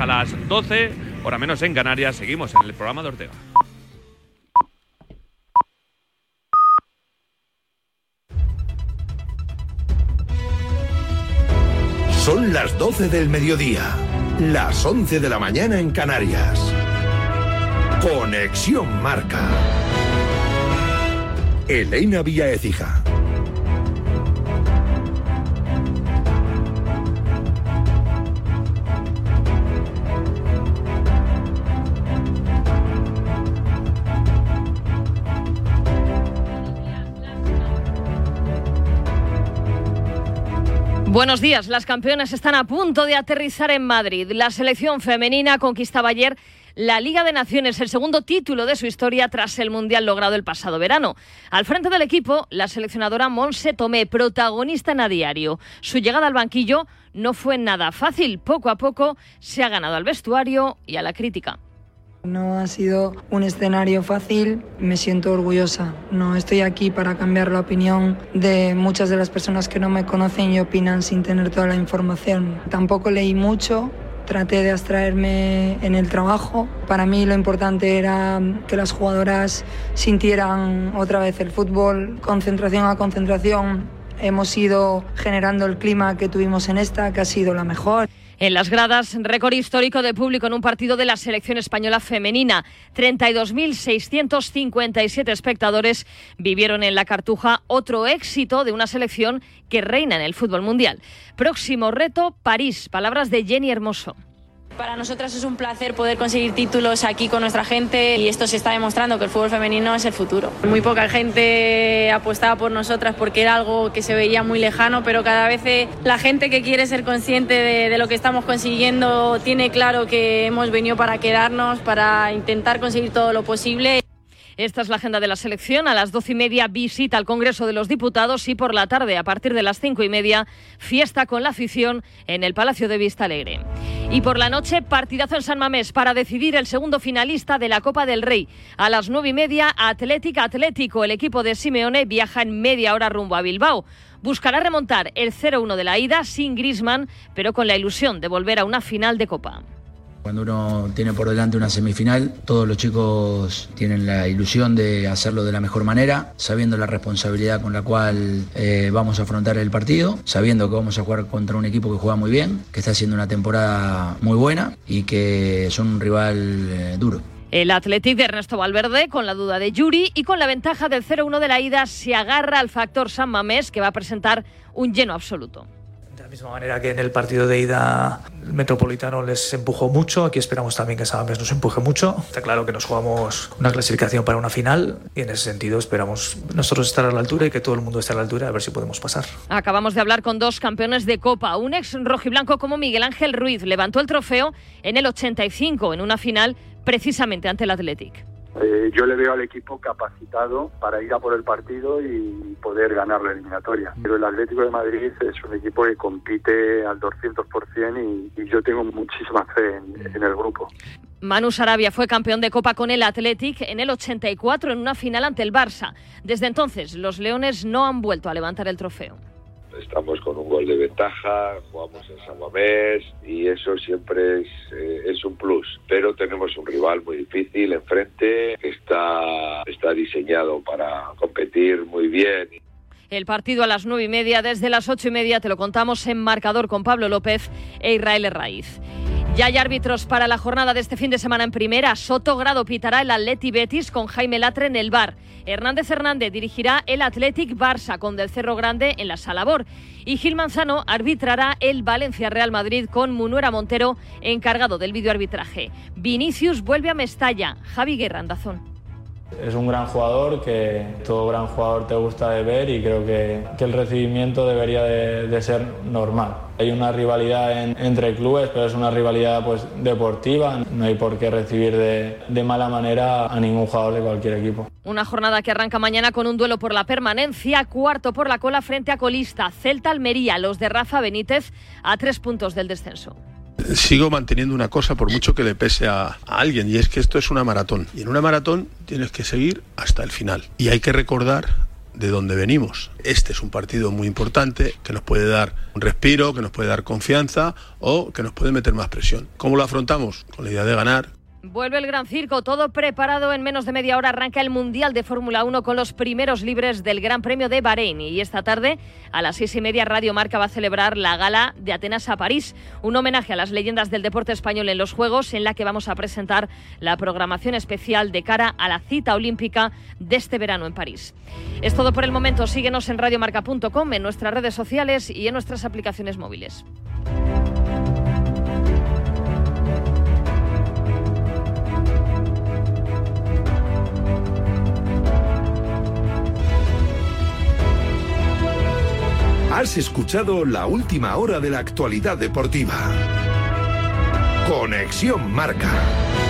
A las 12, hora menos en Canarias, seguimos en el programa de Ortega. Son las 12 del mediodía, las 11 de la mañana en Canarias. Conexión Marca. Elena Vía Ecija. Buenos días, las campeonas están a punto de aterrizar en Madrid. La selección femenina conquistaba ayer la Liga de Naciones, el segundo título de su historia tras el Mundial logrado el pasado verano. Al frente del equipo, la seleccionadora Monse Tomé, protagonista en a diario. Su llegada al banquillo no fue nada fácil. Poco a poco se ha ganado al vestuario y a la crítica. No ha sido un escenario fácil, me siento orgullosa. No estoy aquí para cambiar la opinión de muchas de las personas que no me conocen y opinan sin tener toda la información. Tampoco leí mucho, traté de abstraerme en el trabajo. Para mí lo importante era que las jugadoras sintieran otra vez el fútbol, concentración a concentración. Hemos ido generando el clima que tuvimos en esta, que ha sido la mejor. En las gradas, récord histórico de público en un partido de la selección española femenina. 32.657 espectadores vivieron en la Cartuja otro éxito de una selección que reina en el fútbol mundial. Próximo reto, París. Palabras de Jenny Hermoso. Para nosotras es un placer poder conseguir títulos aquí con nuestra gente y esto se está demostrando que el fútbol femenino es el futuro. Muy poca gente apostaba por nosotras porque era algo que se veía muy lejano, pero cada vez la gente que quiere ser consciente de lo que estamos consiguiendo tiene claro que hemos venido para quedarnos, para intentar conseguir todo lo posible. Esta es la agenda de la selección. A las doce y media visita al Congreso de los Diputados y por la tarde, a partir de las cinco y media, fiesta con la afición en el Palacio de Vista Alegre. Y por la noche, partidazo en San Mamés para decidir el segundo finalista de la Copa del Rey. A las nueve y media, Atlético Atlético. El equipo de Simeone viaja en media hora rumbo a Bilbao. Buscará remontar el 0-1 de la ida sin Grisman, pero con la ilusión de volver a una final de Copa. Cuando uno tiene por delante una semifinal, todos los chicos tienen la ilusión de hacerlo de la mejor manera, sabiendo la responsabilidad con la cual eh, vamos a afrontar el partido, sabiendo que vamos a jugar contra un equipo que juega muy bien, que está haciendo una temporada muy buena y que son un rival eh, duro. El Athletic de Ernesto Valverde, con la duda de Yuri y con la ventaja del 0-1 de la ida, se agarra al factor San Mamés, que va a presentar un lleno absoluto. De la misma manera que en el partido de ida el Metropolitano les empujó mucho, aquí esperamos también que San Mamés nos empuje mucho. Está claro que nos jugamos una clasificación para una final y en ese sentido esperamos nosotros estar a la altura y que todo el mundo esté a la altura a ver si podemos pasar. Acabamos de hablar con dos campeones de Copa. Un ex rojiblanco como Miguel Ángel Ruiz levantó el trofeo en el 85 en una final precisamente ante el Athletic. Eh, yo le veo al equipo capacitado para ir a por el partido y poder ganar la eliminatoria. Pero el Atlético de Madrid es un equipo que compite al 200% y, y yo tengo muchísima fe en, el grupo. Manu Sarabia fue campeón de Copa con el Athletic en el 84 en una final ante el Barça. Desde entonces, los Leones no han vuelto a levantar el trofeo. Estamos con un gol de ventaja, jugamos en San Mamés y eso siempre es, eh, es un plus. Pero tenemos un rival muy difícil enfrente que está, está diseñado para competir muy bien. El partido a las nueve y media, desde las ocho y media te lo contamos en marcador con Pablo López e Israel Herraiz. Ya hay árbitros para la jornada de este fin de semana en primera. Soto Grado pitará el Atleti Betis con Jaime Latre en el bar. Hernández Hernández dirigirá el Athletic Barça con Del Cerro Grande en la Salabor. Y Gil Manzano arbitrará el Valencia Real Madrid con Munuera Montero encargado del videoarbitraje. Vinicius vuelve a Mestalla. Javi Guerra Andazón. Es un gran jugador que todo gran jugador te gusta de ver y creo que, el recibimiento debería de, ser normal. Hay una rivalidad en, entre clubes, pero es una rivalidad pues, deportiva. No hay por qué recibir de mala manera a ningún jugador de cualquier equipo. Una jornada que arranca mañana con un duelo por la permanencia, cuarto por la cola frente a colista. Celta Almería, los de Rafa Benítez, a tres puntos del descenso sigo manteniendo una cosa por mucho que le pese a, alguien y es que esto es una maratón y en una maratón tienes que seguir hasta el final y hay que recordar de donde venimos. Este es un partido muy importante que nos puede dar un respiro, que nos puede dar confianza o que nos puede meter más presión. ¿Cómo lo afrontamos? Con la idea de ganar, Vuelve el Gran Circo, todo preparado. En menos de media hora arranca el Mundial de Fórmula 1 con los primeros libres del Gran Premio de Bahrein. Y esta tarde, a las seis y media, Radio Marca va a celebrar la gala de Atenas a París, un homenaje a las leyendas del deporte español en los Juegos, en la que vamos a presentar la programación especial de cara a la cita olímpica de este verano en París. Es todo por el momento. Síguenos en radiomarca.com, en nuestras redes sociales y en nuestras aplicaciones móviles. Has escuchado la última hora de la actualidad deportiva. Conexión Marca.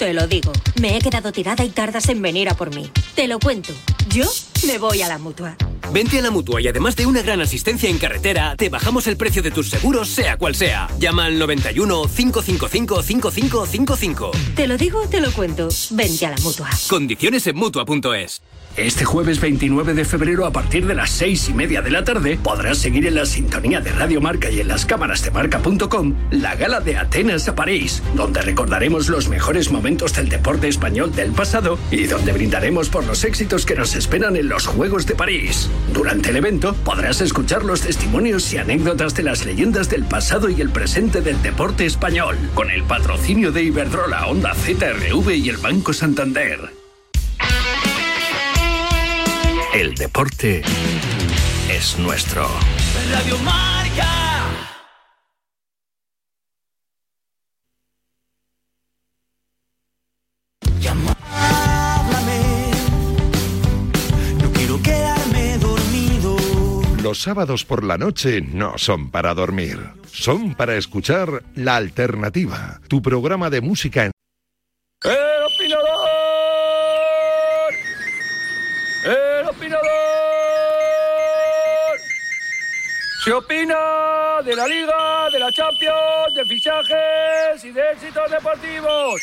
Te lo digo. Me he quedado tirada y tardas en venir a por mí. Te lo cuento. Yo me voy a la mutua. Vente a la mutua y además de una gran asistencia en carretera, te bajamos el precio de tus seguros, sea cual sea. Llama al 91 555 5555. Te lo digo o te lo cuento. Vente a la mutua. Condiciones en mutua.es. Este jueves 29 de febrero a partir de las seis y media de la tarde podrás seguir en la sintonía de Radio Marca y en las cámaras de marca.com la gala de Atenas a París, donde recordaremos los mejores momentos del deporte español del pasado y donde brindaremos por los éxitos que nos esperan en los Juegos de París. Durante el evento podrás escuchar los testimonios y anécdotas de las leyendas del pasado y el presente del deporte español, con el patrocinio de Iberdrola, Onda ZRV y el Banco Santander. El deporte es nuestro. Sábados por la noche no son para dormir, son para escuchar La Alternativa, tu programa de música en... ¡El opinador! ¡El opinador! Se opina de la Liga, de la Champions, de fichajes y de éxitos deportivos.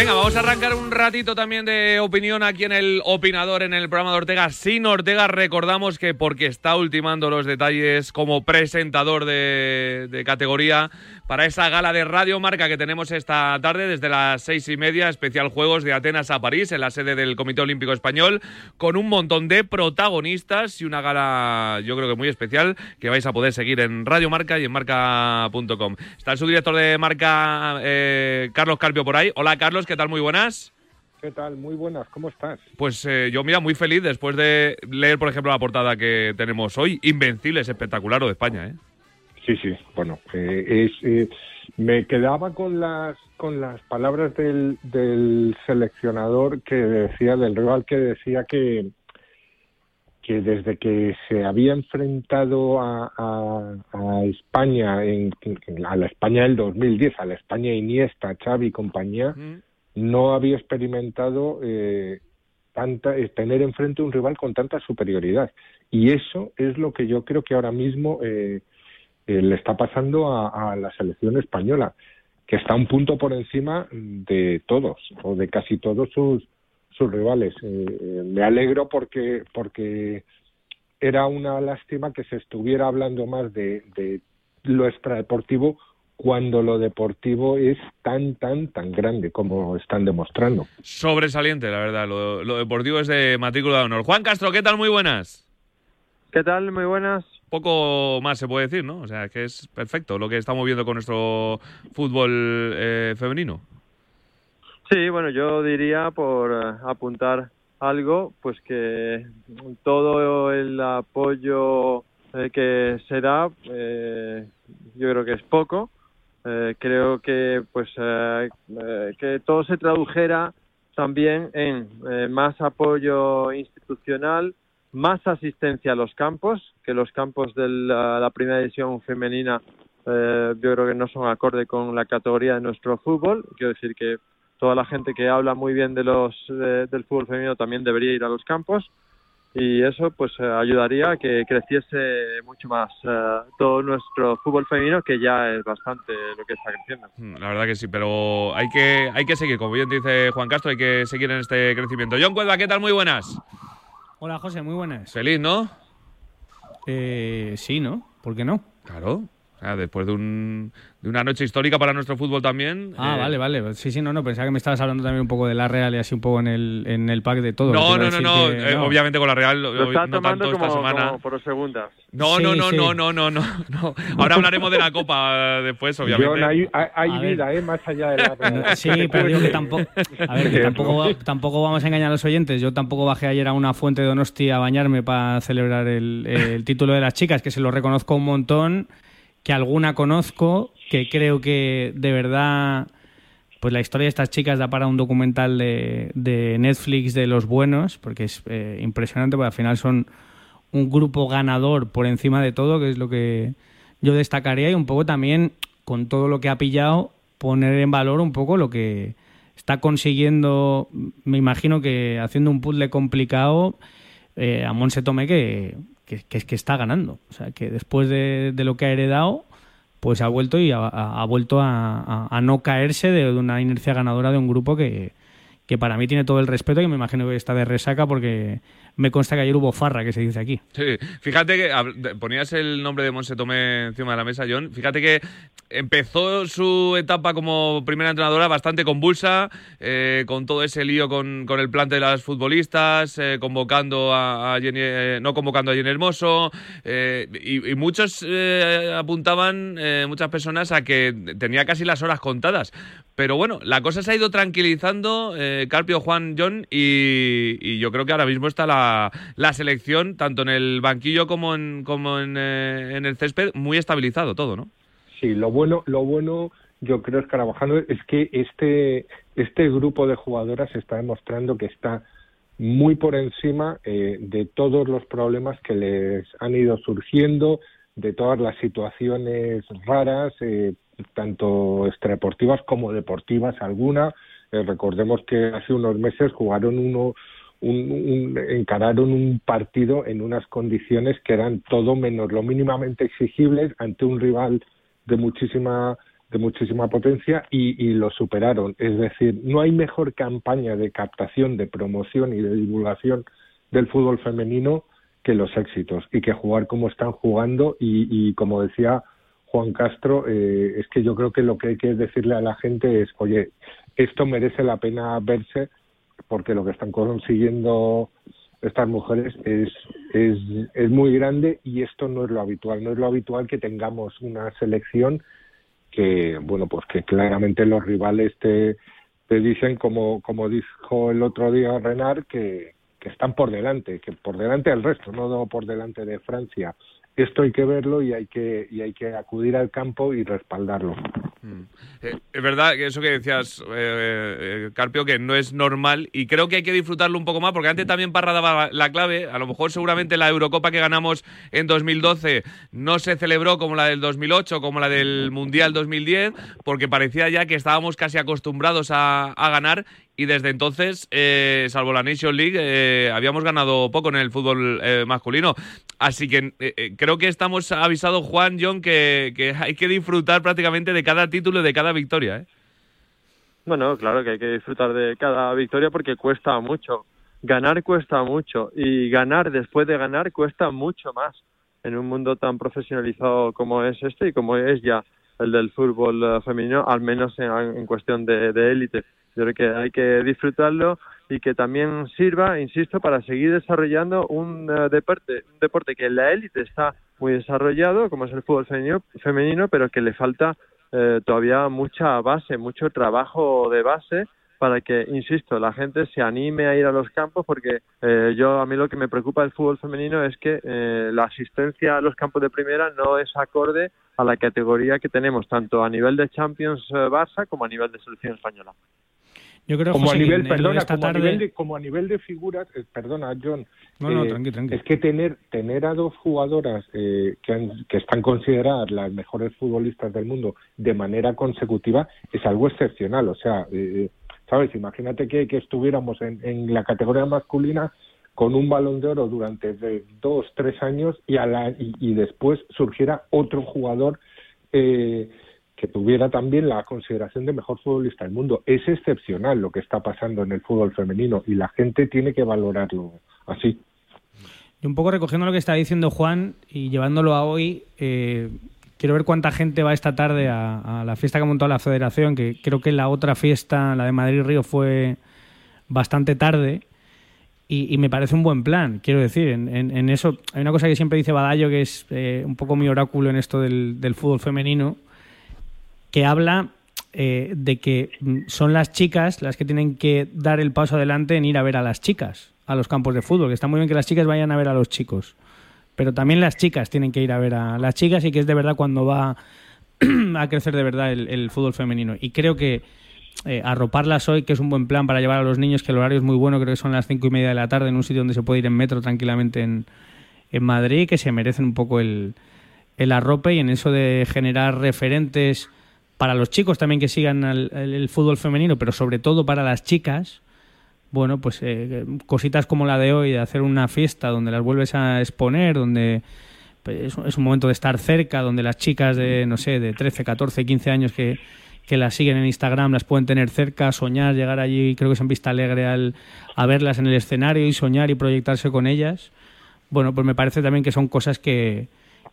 Venga, vamos a arrancar un ratito también de opinión aquí en el Opinador, en el programa de Ortega. Sin Ortega, recordamos que porque está ultimando los detalles como presentador de, categoría para esa gala de Radio Marca que tenemos esta tarde desde las seis y media, especial Juegos de Atenas a París, en la sede del Comité Olímpico Español, con un montón de protagonistas y una gala, yo creo que muy especial, que vais a poder seguir en Radio Marca y en marca.com. Está el subdirector de Marca, eh, Carlos Carpio, por ahí. Hola, Carlos, ¿qué tal? Muy buenas. ¿Qué tal? Muy buenas, ¿cómo estás? Pues eh, yo, mira, muy feliz después de leer, por ejemplo, la portada que tenemos hoy. Invencibles, espectacular, o de España, ¿eh? Sí, sí, bueno, eh, es, eh, me quedaba con las con las palabras del, del seleccionador que decía, del rival que decía que que desde que se había enfrentado a, a- a España, en, a la España del 2010, a la España Iniesta, Xavi y compañía, no había experimentado eh, tanta, eh, tener enfrente un rival con tanta superioridad. Y eso es lo que yo creo que ahora mismo eh, eh, le está pasando a, la selección española, que está un punto por encima de todos o de casi todos sus, sus rivales. Eh, me alegro porque, porque era una lástima que se estuviera hablando más de, de lo extradeportivo cuando lo deportivo es tan, tan, tan grande como están demostrando. Sobresaliente, la verdad. Lo, lo deportivo es de matrícula de honor. Juan Castro, ¿qué tal? Muy buenas. ¿Qué tal? Muy buenas. Poco más se puede decir, ¿no? O sea, que es perfecto lo que estamos viendo con nuestro fútbol eh, femenino. Sí, bueno, yo diría por eh, apuntar algo, pues que todo el apoyo eh, que se da, eh, yo creo que es poco. Eh, creo que pues eh, eh, que todo se tradujera también en eh, más apoyo institucional, más asistencia a los campos, que los campos de la, primera división femenina yo creo que no son acorde con la categoría de nuestro fútbol. Quiero decir que toda la gente que habla muy bien de los eh, del fútbol femenino también debería ir a los campos y eso pues eh, ayudaría a que creciese mucho más eh, todo nuestro fútbol femenino que ya es bastante lo que está creciendo. Mm, La verdad que sí, pero hay que, hay que seguir, como bien dice Juan Castro, hay que seguir en este crecimiento. John Cuelva, ¿qué tal? Muy buenas. Hola José, muy buenas. Feliz, ¿no? Eh, sí, ¿no? ¿Por qué no? Claro. Sea, después de, un, de una noche histórica para nuestro fútbol también. Ah, eh, vale, vale. Sí, sí, no, no. Pensaba que me estabas hablando también un poco de la Real y así un poco en el, en el pack de todo. No, no, no, no, que eh, Obviamente con la Real, Lo no tomando tanto esta como, semana. como por segundas. No, Sí, no, no, sí. no, no, no, no, no. Ahora hablaremos de la Copa eh, después, obviamente. John, hay, hay, hay A ver. vida, ¿eh? Más allá de la Sí, pero digo que tampoco, a ver, que tampoco, tampoco vamos a engañar a los oyentes. Yo tampoco bajé ayer a una fuente de Donosti a bañarme para celebrar el, el título de las chicas, que se lo reconozco un montón, que alguna conozco, que creo que de verdad, pues la historia de estas chicas da para un documental de, de Netflix de los buenos, porque es eh, impresionante, porque al final son un grupo ganador por encima de todo, que es lo que yo destacaría y un poco también con todo lo que ha pillado poner en valor un poco lo que está consiguiendo, me imagino que haciendo un puzzle complicado eh, a Monse Tomé que, que, que es que está ganando, o sea que después de, de lo que ha heredado pues ha vuelto y ha, vuelto a- a no caerse de una inercia ganadora de un grupo que, que para mí tiene todo el respeto y me imagino que está de resaca porque me consta que ayer hubo farra, que se dice aquí. Sí, fíjate que ponías el nombre de Monse Tomé encima de la mesa, John. Fíjate que empezó su etapa como primera entrenadora bastante convulsa, eh, con todo ese lío con, con el plante de las futbolistas, eh, convocando a, Jenny, eh, no convocando a Jenny Hermoso, y, muchos apuntaban, muchas personas, a que tenía casi las horas contadas. Pero bueno, la cosa se ha ido tranquilizando, Carpio, Juan, John, y, yo creo que ahora mismo está la, la selección, tanto en el banquillo como en, como en, eh, en el césped, muy estabilizado todo, ¿no? Sí, lo bueno, lo bueno, yo creo, Escarabajano, es que este, este grupo de jugadoras está demostrando que está muy por encima eh, de todos los problemas que les han ido surgiendo, de todas las situaciones raras, eh, tanto extradeportivas como deportivas alguna. Eh, recordemos que hace unos meses jugaron uno, un, un- encararon un partido en unas condiciones que eran todo menos lo mínimamente exigibles ante un rival de muchísima de muchísima potencia y, lo superaron. Es decir, no hay mejor campaña de captación, de promoción y de divulgación del fútbol femenino que los éxitos y que jugar como están jugando y, y como decía Juan Castro, eh, es que yo creo que lo que hay que decirle a la gente es, oye, esto merece la pena verse porque lo que están consiguiendo estas mujeres es, es, es muy grande y esto no es lo habitual. No es lo habitual que tengamos una selección que, bueno, pues que claramente los rivales te, te dicen, como, como dijo el otro día Renard, que, que están por delante, que por delante del resto, no por delante de Francia. Esto hay que verlo y hay que, y hay que acudir al campo y respaldarlo. Eh, es verdad que eso que decías, eh, eh, Carpio, que no es normal y creo que hay que disfrutarlo un poco más, porque antes también Parra daba la clave, a lo mejor seguramente la Eurocopa que ganamos en 2012 no se celebró como la del 2008, como la del Mundial 2010, porque parecía ya que estábamos casi acostumbrados a, a ganar y desde entonces, eh, salvo la Nation League, eh, habíamos ganado poco en el fútbol eh, masculino. Así que eh, eh, creo que estamos avisados, Juan, John, que, hay que disfrutar prácticamente de cada título y de cada victoria. ¿eh? Bueno, claro que hay que disfrutar de cada victoria porque cuesta mucho. Ganar cuesta mucho y ganar después de ganar cuesta mucho más en un mundo tan profesionalizado como es este y como es ya el del fútbol femenino, al menos en, cuestión de élite. Yo creo que hay que disfrutarlo y que también sirva, insisto, para seguir desarrollando un eh, deporte, un deporte que en la élite está muy desarrollado, como es el fútbol femenino, pero que le falta eh, todavía mucha base, mucho trabajo de base para que, insisto, la gente se anime a ir a los campos porque eh, yo a mí lo que me preocupa del fútbol femenino es que eh, la asistencia a los campos de primera no es acorde a la categoría que tenemos tanto a nivel de Champions eh, Barça como a nivel de selección española. Yo creo, como José, a nivel, perdona, como, a tarde- nivel de, como a nivel de figuras, eh, perdona, John. No, no, eh, tranqui, tranqui. Es que tener tener a dos jugadoras eh, que, han- que están consideradas las mejores futbolistas del mundo de manera consecutiva es algo excepcional. O sea, eh, sabes, imagínate que, que estuviéramos en, en la categoría masculina con un balón de oro durante de dos, tres años y, a la, y, y después surgiera otro jugador eh, que tuviera también la consideración de mejor futbolista del mundo. Es excepcional lo que está pasando en el fútbol femenino y la gente tiene que valorarlo así. Y un poco recogiendo lo que está diciendo Juan y llevándolo a hoy, eh, quiero ver cuánta gente va esta tarde a, a la fiesta que ha montado la federación, que creo que la otra fiesta, la de Madrid-Río, fue bastante tarde. Y, y me parece un buen plan, quiero decir, en, en- en eso hay una cosa que siempre dice Badallo, que es eh, un poco mi oráculo en esto del, del fútbol femenino, que habla eh, de que mm, son las chicas las que tienen que dar el paso adelante en ir a ver a las chicas a los campos de fútbol, que está muy bien que las chicas vayan a ver a los chicos, pero también las chicas tienen que ir a ver a las chicas y que es de verdad cuando va a crecer de verdad el, fútbol femenino. Y creo que eh, arroparlas hoy, que es un buen plan para llevar a los niños, que el horario es muy bueno, creo que son las cinco y media de la tarde en un sitio donde se puede ir en metro tranquilamente en, en Madrid, que se merecen un poco el, el arrope y en eso de generar referentes para los chicos también que sigan el, fútbol femenino, pero sobre todo para las chicas, bueno, pues eh, cositas como la de hoy, de hacer una fiesta donde las vuelves a exponer, donde pues, es, un- es un momento de estar cerca, donde las chicas de, no sé, de 13, 14, 15 años que, que las siguen en Instagram las pueden tener cerca, soñar, llegar allí, creo que es en Vista Alegre, al, a verlas en el escenario y soñar y proyectarse con ellas. Bueno, pues me parece también que son cosas que,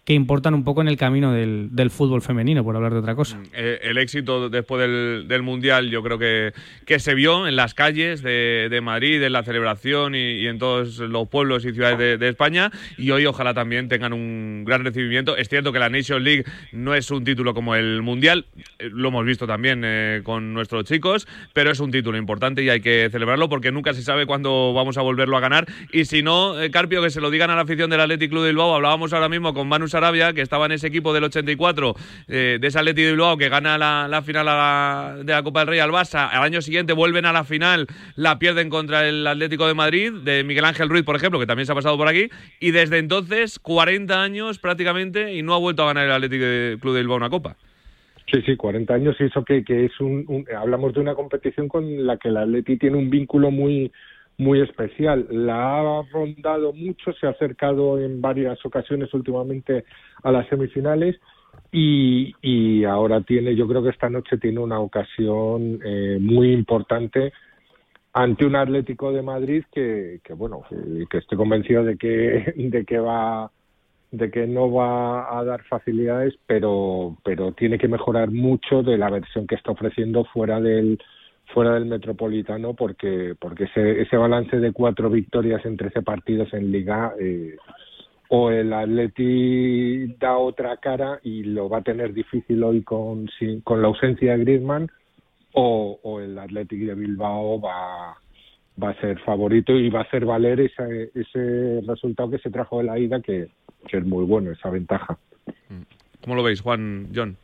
que importan un poco en el camino del, del fútbol femenino, por hablar de otra cosa. Eh, el éxito después del, del Mundial yo creo que, que se vio en las calles de, de Madrid, en la celebración y, y en todos los pueblos y ciudades de, de España y hoy ojalá también tengan un gran recibimiento. Es cierto que la Nation League no es un título como el Mundial, eh, lo hemos visto también eh, con nuestros chicos, pero es un título importante y hay que celebrarlo porque nunca se sabe cuándo vamos a volverlo a ganar y si no, eh, Carpio, que se lo digan a la afición del Athletic Club de Bilbao, hablábamos ahora mismo con Manu Sarabia, que estaba en ese equipo del 84, eh, de ese Athletic de Bilbao que gana la, la final la- de la Copa del Rey al Barça, al año siguiente vuelven a la final, la pierden contra el Atlético de Madrid, de Miguel Ángel Ruiz, por ejemplo, que también se ha pasado por aquí, y desde entonces, 40 años prácticamente, y no ha vuelto a ganar el Athletic de- Club de Bilbao una Copa. Sí, sí, 40 años y eso que, que es un, un- Hablamos de una competición con la que el Atleti tiene un vínculo muy muy especial. La ha rondado mucho, se ha acercado en varias ocasiones últimamente a las semifinales y, y ahora tiene, yo creo que esta noche tiene una ocasión eh, muy importante ante un Atlético de Madrid que, que bueno, que, estoy convencido de que, de que va de que no va a dar facilidades, pero pero tiene que mejorar mucho de la versión que está ofreciendo fuera del fuera del Metropolitano porque porque ese, ese balance de cuatro victorias en 13 partidos en Liga eh, o el Atleti da otra cara y lo va a tener difícil hoy con sin- con la ausencia de Griezmann o, el Athletic de Bilbao va va a ser favorito y va a hacer valer ese, ese resultado que se trajo de la ida que, que es muy bueno esa ventaja ¿Cómo lo veis, Juan, John?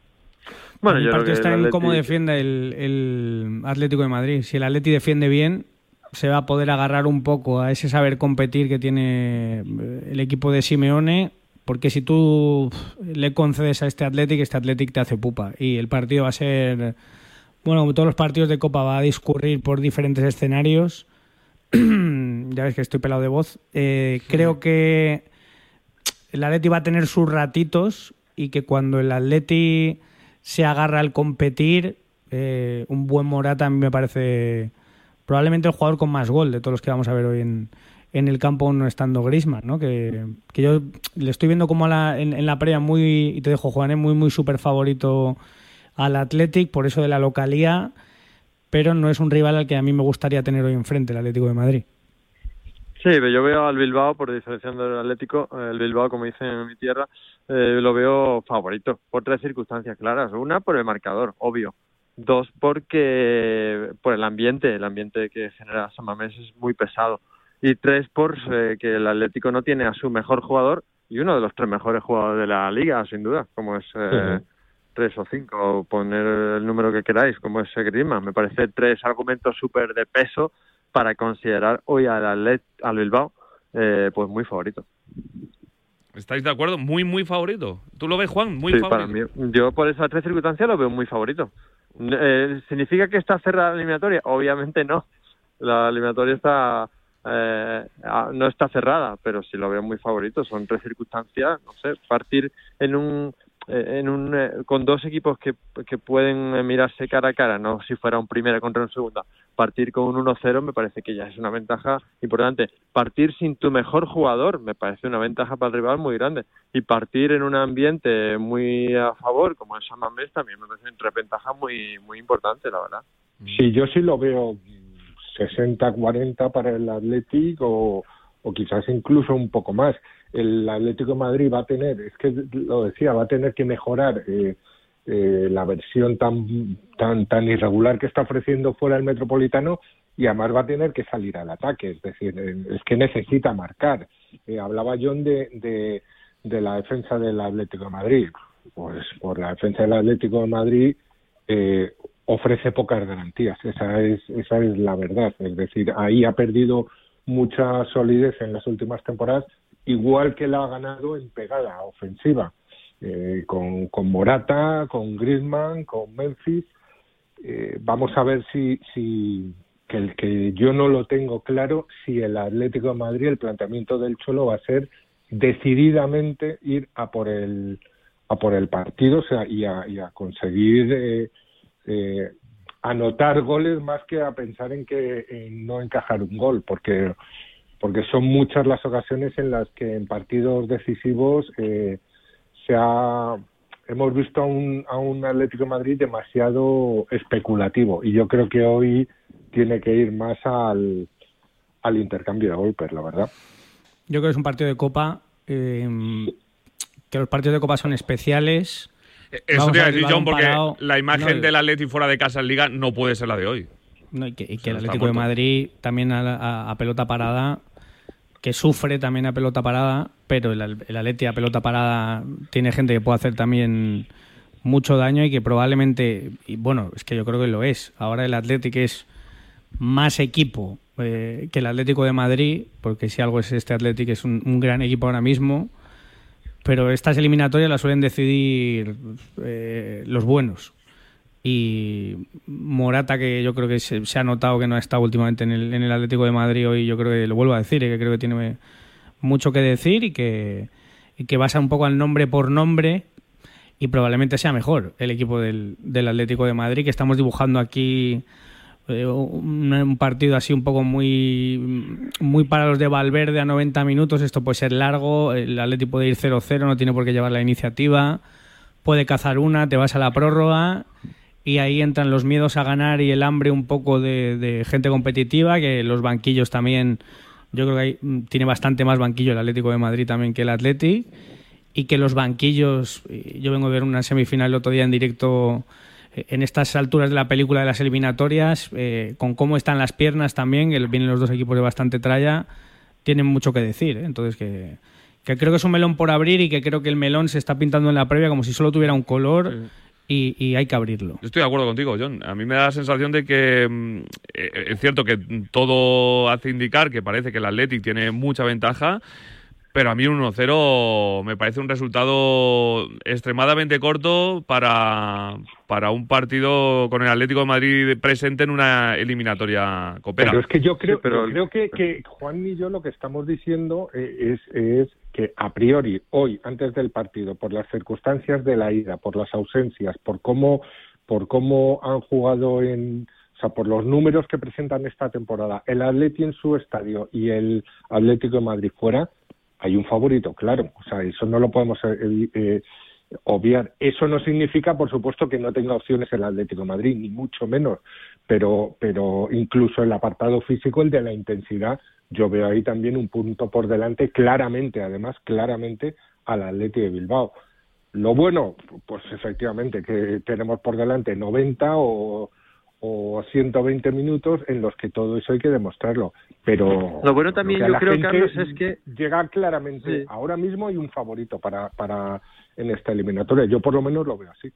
Bueno, Mi yo creo parte que está el en cómo defiende el, el Atlético de Madrid. Si el Atleti defiende bien, se va a poder agarrar un poco a ese saber competir que tiene eh, el equipo de Simeone, porque si tú le concedes a este Athletic, este Athletic te hace pupa y el partido va a ser Bueno, como todos los partidos de Copa va a discurrir por diferentes escenarios. ya ves que estoy pelado de voz. Eh, creo que el Atleti va a tener sus ratitos y que cuando el Atleti se agarra al competir, eh, un buen Morata me parece probablemente el jugador con más gol de todos los que vamos a ver hoy en, en el campo no estando Griezmann, ¿no? Que, que yo le estoy viendo como a la- en, en la previa muy, y te dejo Juan, ¿eh? muy muy súper favorito al Athletic, por eso de la localía, pero no es un rival al que a mí me gustaría tener hoy enfrente, el Atlético de Madrid. Sí, yo veo al Bilbao, por diferenciando del Atlético, el Bilbao, como dicen en mi tierra, eh, lo veo favorito, por tres circunstancias claras. Una, por el marcador, obvio. Dos, porque por el ambiente, el ambiente que genera San Mamés es muy pesado. Y tres, por eh, que el Atlético no tiene a su mejor jugador y uno de los tres mejores jugadores de la liga, sin duda, como es eh, tres o cinco, o poner el número que queráis, como es Griezmann. Me parece tres argumentos súper de peso para considerar hoy al, Atlet, al Bilbao eh, pues muy favorito. ¿Estáis de acuerdo? Muy, muy favorito. ¿Tú lo ves, Juan? Muy sí, favorito. para mí. Yo por esas tres circunstancias lo veo muy favorito. Eh, ¿Significa que está cerrada la eliminatoria? Obviamente no. La eliminatoria está eh, ah, no está cerrada, pero sí lo veo muy favorito. Son tres circunstancias, no sé, partir en un en un eh, con dos equipos que, que pueden eh, mirarse cara a cara, no si fuera un primera contra un segunda. Partir con un 1-0 me parece que ya es una ventaja importante. Partir sin tu mejor jugador me parece una ventaja para el rival muy grande. Y partir en un ambiente muy a favor, como es San Mamés, también me parece una ventaja muy, muy importante, la verdad. Sí, yo sí lo veo 60-40 para el Atlético o, o quizás incluso un poco más. El Atlético de Madrid va a tener, es que lo decía, va a tener que mejorar eh, eh, la versión tan, tan, tan irregular que está ofreciendo fuera el Metropolitano y además va a tener que salir al ataque, es decir, eh, es que necesita marcar. Eh, hablaba John de, de, de la defensa del Atlético de Madrid. Pues por la defensa del Atlético de Madrid eh, ofrece pocas garantías, esa es, esa es la verdad. Es decir, ahí ha perdido mucha solidez en las últimas temporadas, igual que la ha ganado en pegada ofensiva, eh, con, con Morata, con Griezmann, con Memphis. Eh, vamos a ver si, si que el que yo no lo tengo claro, si el Atlético de Madrid, el planteamiento del Cholo va a ser decididamente ir a por el a por el partido o sea, y, a, conseguir eh, eh, anotar goles más que a pensar en que en no encajar un gol porque porque son muchas las ocasiones en las que en partidos decisivos eh, se ha hemos visto a un, a un Atlético de Madrid demasiado especulativo y yo creo que hoy tiene que ir más al, al intercambio de golpes, la verdad. Yo creo que es un partido de Copa, eh, que los partidos de Copa son especiales. Eso Vamos te iba a decir, John, porque parado. la imagen No, del Atleti fuera de casa en Liga no puede ser la de hoy. No, y que, y que sea, el Atlético de. Madrid también a, a- a pelota parada, que sufre también a pelota parada, pero el, el a pelota parada tiene gente que puede hacer también mucho daño y que probablemente, y bueno, es que yo creo que lo es. Ahora el Atlético es más equipo eh, que el Atlético de Madrid, porque si algo es este Atlético es un, un gran equipo ahora mismo, pero estas eliminatorias las suelen decidir eh, los buenos. Y Morata, que yo creo que se, ha notado que no ha estado últimamente en el, en el Atlético de Madrid hoy, yo creo que lo vuelvo a decir, eh, que creo que tiene mucho que decir y que, y que basa un poco al nombre por nombre y probablemente sea mejor el equipo del, del Atlético de Madrid, que estamos dibujando aquí eh, un, un partido así un poco muy, muy para los de Valverde a 90 minutos. Esto puede ser largo, el Atlético puede ir 0-0, no tiene por qué llevar la iniciativa, puede cazar una, te vas a la prórroga y ahí entran los miedos a ganar y el hambre un poco de, de gente competitiva, que los banquillos también, yo creo que hay- mm, tiene bastante más banquillo el Atlético de Madrid también que el Atleti y que los banquillos, yo vengo a ver una semifinal el otro día en directo eh, en estas alturas de la película de las eliminatorias, eh, con cómo están las piernas también, que vienen los dos equipos de bastante tralla, tienen mucho que decir. ¿eh? Entonces, que, que creo que es un melón por abrir y que creo que el melón se está pintando en la previa como si solo tuviera un color y, y hay que abrirlo. Estoy de acuerdo contigo, John. A mí me da la sensación de que mm, eh, es cierto que todo hace indicar que parece que el Athletic tiene mucha ventaja, Pero a mí un 1-0 me parece un resultado extremadamente corto para, para un partido con el Atlético de Madrid presente en una eliminatoria copera. Pero es que yo creo, Sí, pero- yo creo que, que Juan y yo lo que estamos diciendo eh, es, es que a priori, hoy, antes del partido, por las circunstancias de la ida, por las ausencias, por cómo, por cómo han jugado en, o sea, por los números que presentan esta temporada, el Atleti en su estadio y el Atlético de Madrid fuera, hay un favorito, claro. O sea, eso no lo podemos eh, eh, obviar. Eso no significa, por supuesto, que no tenga opciones el Atlético de Madrid, ni mucho menos. Pero, pero incluso el apartado físico, el de la intensidad, yo veo ahí también un punto por delante, claramente, además, claramente, al Atlético de Bilbao. Lo bueno, pues efectivamente, que tenemos por delante 90 o, o 120 minutos en los que todo eso hay que demostrarlo. Pero Lo bueno también, yo creo, Carlos, es que llega claramente. Sí. Ahora mismo hay un favorito para, para en esta eliminatoria. Yo por lo menos lo veo así.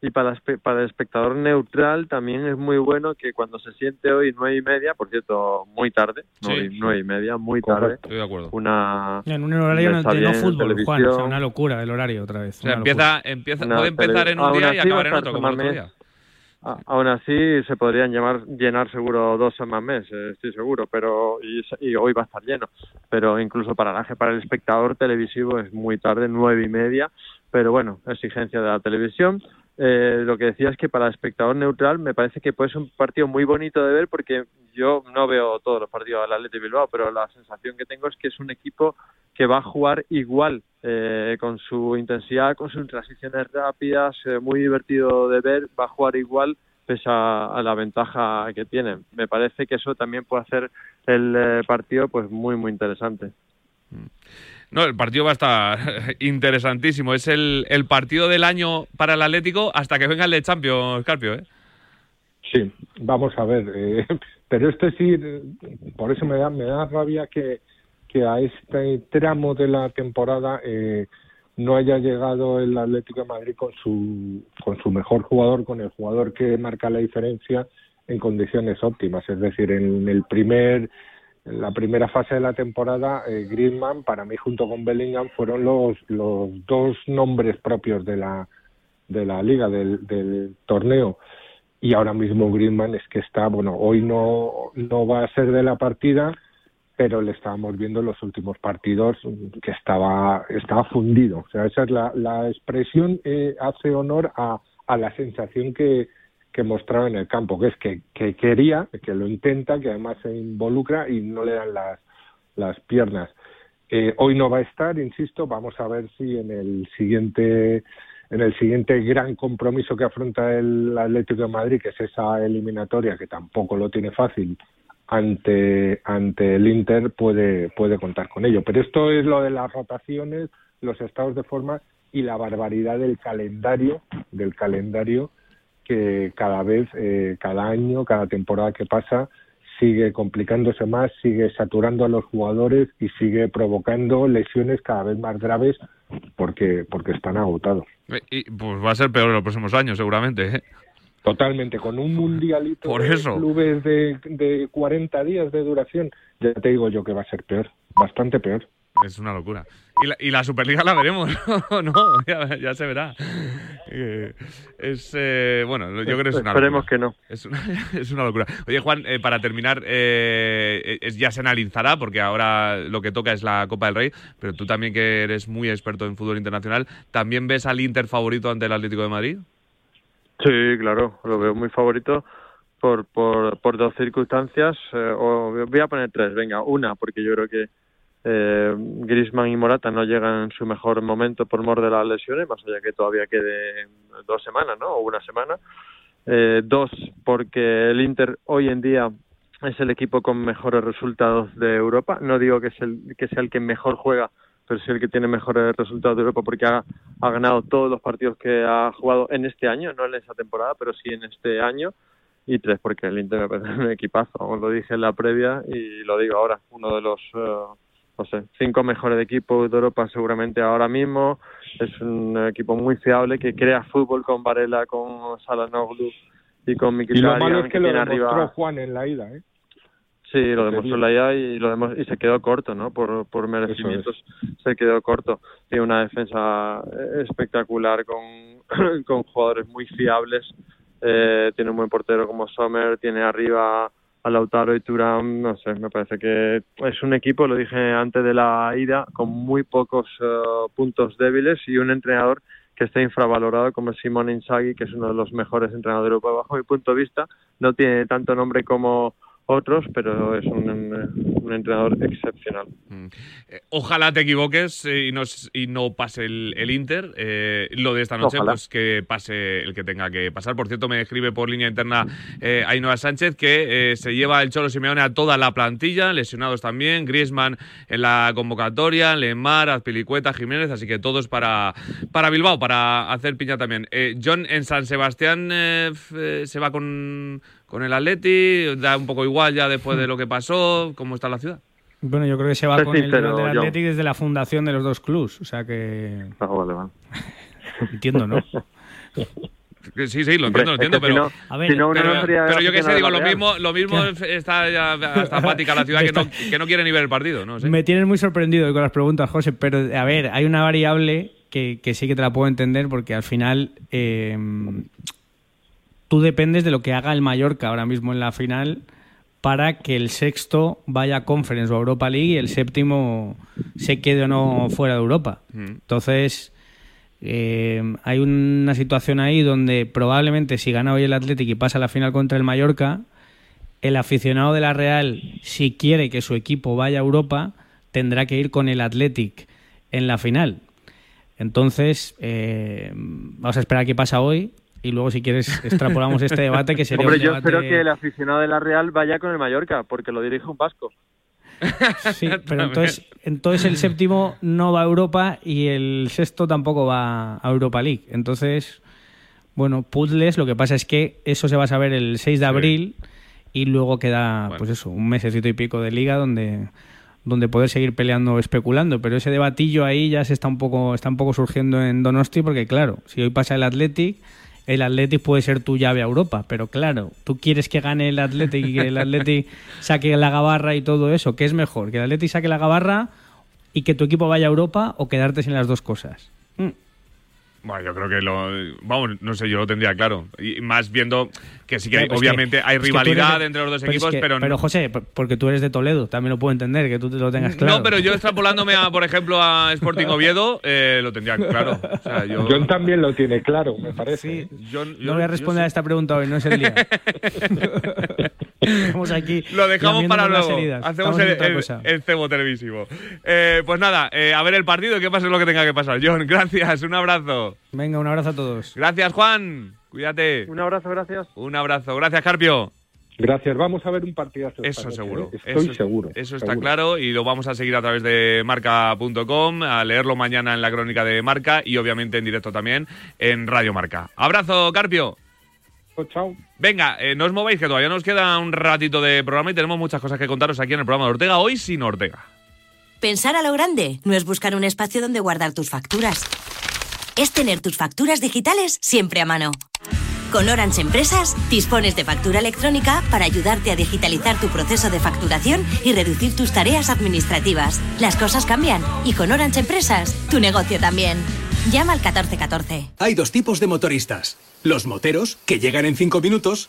Y para, para el espectador neutral también es muy bueno que cuando se siente hoy nueve y media, por cierto, muy tarde, Sí. nueve, nueve y media, muy tarde, Estoy de acuerdo. una... En un horario de no fútbol, Juan. O sea, una locura el horario otra vez. O sea, una empieza, empieza, puede empezar en un día y acabar en otro, como el otro día. Aún así se podrían llamar, llenar seguro dos más meses, estoy seguro, pero y, y hoy va a estar lleno. Pero incluso para para el espectador televisivo es muy tarde, nueve y media. Pero bueno, exigencia de la televisión. Eh, lo que decía es que para el espectador neutral me parece que puede ser un partido muy bonito de ver porque yo no veo todos los partidos del Athletic Bilbao, pero la sensación que tengo es que es un equipo que va a jugar igual, eh, con su intensidad, con sus transiciones rápidas, eh, muy divertido de ver, va a jugar igual pese a, la ventaja que tiene. Me parece que eso también puede hacer el eh, partido pues muy muy interesante. No, el partido va a estar interesantísimo. Es el, el partido del año para el Atlético hasta que venga el de Champions, Carpio, ¿eh? Sí, vamos a ver. eh, pero esto sí, por eso me da, me da rabia que, que a este tramo de la temporada eh, no haya llegado el Atlético de Madrid con su, con su mejor jugador, con el jugador que marca la diferencia en condiciones óptimas. Es decir, en el primer en la primera fase de la temporada, eh, para mí junto con Bellingham, fueron los, dos nombres propios de la, de la liga, del, del torneo. Y ahora mismo Griezmann es que está, bueno, hoy no, no va a ser de la partida, pero le estábamos viendo en los últimos partidos que estaba, estaba fundido. O sea, esa es la, la expresión, eh, hace honor a, a la sensación que, que mostraba en el campo, que es que, que quería, que lo intenta, que además se involucra y no le dan las, las piernas. Eh, hoy no va a estar, insisto, vamos a ver si en el siguiente en el siguiente gran compromiso que afronta el Atlético de Madrid, que es esa eliminatoria que tampoco lo tiene fácil ante ante el Inter puede puede contar con ello. Pero esto es lo de las rotaciones, los estados de forma y la barbaridad del calendario del calendario que cada vez, eh, cada año, cada temporada que pasa, sigue complicándose más, sigue saturando a los jugadores y sigue provocando lesiones cada vez más graves porque, porque están agotados. Eh, Y pues va a ser peor en los próximos años, seguramente. ¿eh? Totalmente, con un mundialito Por de clubes de, de 40 días de duración, ya te digo yo que va a ser peor, bastante peor. Es una locura. Y la, y la Superliga la veremos, ¿no? Ya, ya se verá. Eh, es, eh, bueno, yo creo que es una Esperemos locura. que no. Es una, es una locura. Oye, Juan, eh, para terminar, eh, es- ya se analizará, porque ahora lo que toca es la Copa del Rey, pero tú también que eres muy experto en fútbol internacional, ¿también ves al Inter favorito ante el Atlético de Madrid? Sí, claro, lo veo muy favorito por, por, por dos circunstancias. o voy a poner tres, venga, una, porque yo creo que eh, Grisman y Morata no llegan en su mejor momento por mor de las lesiones, más allá que todavía quede dos semanas, ¿no? O una semana. Eh, dos, porque el Inter hoy en día es el equipo con mejores resultados de Europa. No digo que, es el, que sea el que mejor juega, pero sí el que tiene mejores resultados de Europa porque ha, ganado todos los partidos que ha jugado en este año, no en esa temporada, pero sí en este año. Y tres, porque el Inter me parece un equipazo, como lo dije en la previa y lo digo ahora, uno de los, eh, no sé, cinco mejores equipos de Europa seguramente ahora mismo. Es un equipo muy fiable que crea fútbol con Varela, con Salanoglu y con Y lo Mkhitaryan, malo es que lo demostró arriba Juan en la ida, ¿eh? Sí, lo demostró la IA y lo demo- y se quedó corto, ¿no? Por, por merecimientos se quedó corto. Tiene una defensa eh, espectacular con, con jugadores muy fiables. Eh, tiene un buen portero como Sommer, tiene arriba a Lautaro y Turán. No sé, me parece que es un equipo, lo dije antes de la ida, con muy pocos eh, puntos débiles y un entrenador que está infravalorado como Simone Inzaghi, que es uno de los mejores entrenadores de Europa bajo mi punto de vista. No tiene tanto nombre como otros, pero es un, un entrenador excepcional. Eh, Ojalá te equivoques eh, y, no, y no pase el, el Inter. Eh, lo de esta noche, Ojalá. pues que pase el que tenga que pasar. Por cierto, me escribe por línea interna eh, Ainhoa Sánchez que eh, se lleva el Cholo Simeone a toda la plantilla, lesionados también, Griezmann en la convocatoria, Lemar, Azpilicueta, Jiménez, así que todos para, para Bilbao, para hacer piña también. Eh, John, en San Sebastián eh, eh, se va con, con el Atleti, da un poco igual ya después de lo que pasó, ¿cómo está la ciudad? Bueno, yo creo que se va con el del John. Athletic desde la fundación de los dos clubs. O sea que. Ah, vale, vale. Entiendo, ¿no? Sí, sí, lo entiendo, lo que entiendo, pero, pero, yo qué sé, digo, lo mismo, lo mismo está ya hasta apática la ciudad que no, que no quiere ni ver el partido, no. Me tienes muy sorprendido con las preguntas, José, pero a ver, hay una variable que, que sí que te la puedo entender porque al final eh, tú dependes de lo que haga el Mallorca ahora mismo en la final para que el sexto vaya a Conference o a Europa League y el séptimo se quede o no fuera de Europa. Entonces, eh, hay una situación ahí donde probablemente si gana hoy el Athletic y pasa a la final contra el Mallorca, el aficionado de la Real, si quiere que su equipo vaya a Europa, tendrá que ir con el Athletic en la final. Entonces, eh, vamos a esperar qué pasa hoy y luego, si quieres, extrapolamos este debate que sería Hombre, un yo debate... espero que el aficionado de la Real vaya con el Mallorca, porque lo dirige un vasco. Sí, pero entonces, entonces el séptimo no va a Europa y el sexto tampoco va a Europa League. Entonces, bueno, puzzles, lo que pasa es que eso se va a saber el 6 de abril y luego queda, pues eso, un mesecito y pico de liga donde donde poder seguir peleando especulando, pero ese debatillo ahí ya se está un poco está un poco surgiendo en Donosti porque claro, si hoy pasa el Athletic, el Athletic puede ser tu llave a Europa, pero claro, tú quieres que gane el Athletic y que el Athletic saque la gabarra y todo eso, ¿qué es mejor? ¿Que el Athletic saque la gabarra y que tu equipo vaya a Europa o quedarte sin las dos cosas? Bueno, yo creo que lo. Vamos, no sé, yo lo tendría claro. Y más viendo que sí que, pues obviamente que- hay es que tú rivalidad de- entre los dos pero es equipos, que- pero. Pero José, porque tú eres de Toledo, también lo puedo entender, que tú te lo tengas claro. No, pero yo extrapolándome, a, por ejemplo, a Sporting Oviedo, eh, lo tendría claro. O sea, yo. John también lo tiene claro, me parece. no voy a responder a esta pregunta hoy, no es el día. Estamos aquí. Lo dejamos para luego. Hacemos el, cebo televisivo. Eh, pues nada, eh, a ver el partido, que pase lo que tenga que pasar. John, gracias, un abrazo. Venga, un abrazo a todos. Gracias, Juan. Cuídate. Un abrazo, gracias. Un abrazo. Gracias, Carpio. Gracias, vamos a ver un partidazo. Eso seguro. ¿eh? Estoy eso, seguro. Eso está seguro. claro y lo vamos a seguir a través de marca.com, a leerlo mañana en la crónica de Marca y obviamente en directo también en Radio Marca. Abrazo, Carpio. Pues chao. Venga, eh, no os mováis que todavía nos queda un ratito de programa y tenemos muchas cosas que contaros aquí en el programa de Ortega, hoy sin Ortega. Pensar a lo grande no es buscar un espacio donde guardar tus facturas. Es tener tus facturas digitales siempre a mano. Con Orange Empresas dispones de factura electrónica para ayudarte a digitalizar tu proceso de facturación y reducir tus tareas administrativas. Las cosas cambian y con Orange Empresas tu negocio también. Llama al 1414. Hay dos tipos de motoristas. Los moteros, que llegan en cinco minutos,